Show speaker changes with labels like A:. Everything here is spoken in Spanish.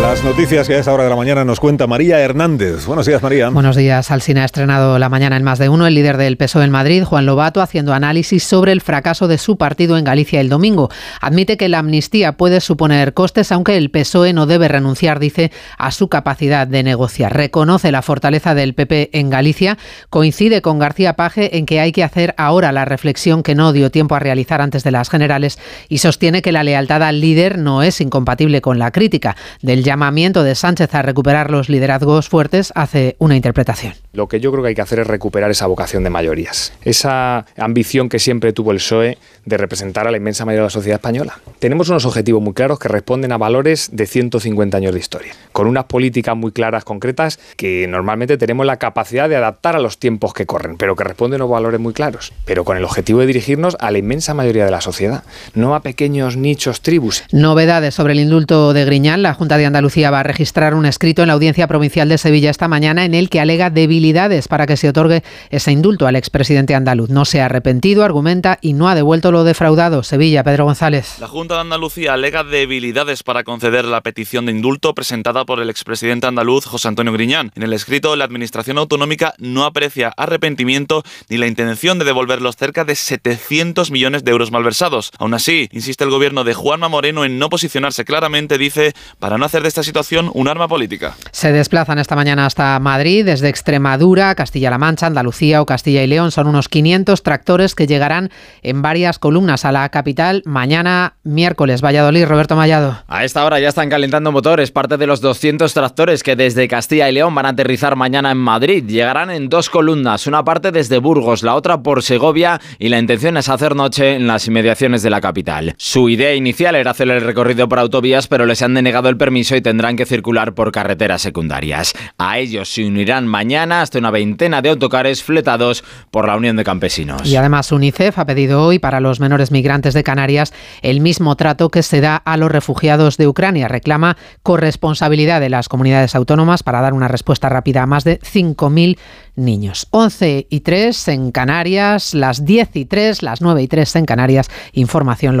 A: Las noticias que a esta hora de la mañana nos cuenta María Hernández. Buenos días, María.
B: Buenos días. Alsina ha estrenado la mañana en más de uno. El líder del PSOE en Madrid, Juan Lobato, haciendo análisis sobre el fracaso de su partido en Galicia el domingo. Admite que la amnistía puede suponer costes, aunque el PSOE no debe renunciar, dice, a su capacidad de negociar. Reconoce la fortaleza del PP en Galicia. Coincide con García Paje en que hay que hacer ahora la reflexión que no dio tiempo a realizar antes de las generales y sostiene que la lealtad al líder no es incompatible con la crítica del llamamiento de Sánchez a recuperar los liderazgos fuertes hace una interpretación.
C: Lo que yo creo que hay que hacer es recuperar esa vocación de mayorías, esa ambición que siempre tuvo el PSOE de representar a la inmensa mayoría de la sociedad española. Tenemos unos objetivos muy claros que responden a valores de 150 años de historia, con unas políticas muy claras, concretas, que normalmente tenemos la capacidad de adaptar a los tiempos que corren, pero que responden a valores muy claros, pero con el objetivo de dirigirnos a la inmensa mayoría de la sociedad, no a pequeños nichos, tribus.
B: Novedades sobre el indulto de Griñán, la Junta de Andalucía va a registrar un escrito en la Audiencia Provincial de Sevilla esta mañana en el que alega debilidades para que se otorgue ese indulto al expresidente andaluz. No se ha arrepentido, argumenta y no ha devuelto lo defraudado. Sevilla, Pedro González.
D: La Junta de Andalucía alega debilidades para conceder la petición de indulto presentada por el expresidente andaluz José Antonio Griñán. En el escrito, la Administración Autonómica no aprecia arrepentimiento ni la intención de devolver los cerca de 700 millones de euros malversados. Aún así, insiste el gobierno de Juanma Moreno en no posicionarse claramente, dice, para no hacer de esta situación un arma política.
B: Se desplazan esta mañana hasta Madrid, desde Extremadura, Castilla-La Mancha, Andalucía o Castilla y León. Son unos 500 tractores que llegarán en varias columnas a la capital mañana miércoles. Valladolid, Roberto Mallado.
E: A esta hora ya están calentando motores. Parte de los 200 tractores que desde Castilla y León van a aterrizar mañana en Madrid. Llegarán en dos columnas, una parte desde Burgos, la otra por Segovia y la intención es hacer noche en las inmediaciones de la capital. Su idea inicial era hacer el recorrido por autovías, pero les han denegado el permiso y tendrán que circular por carreteras secundarias. A ellos se unirán hasta una veintena de autocares fletados por la Unión de Campesinos.
B: Y además UNICEF ha pedido hoy para los menores migrantes de Canarias el mismo trato que se da a los refugiados de Ucrania. Reclama corresponsabilidad de las comunidades autónomas para dar una respuesta rápida a más de 5.000 niños. 11 y 3 en Canarias, las 10 y 3, las 9 y 3 en Canarias. Información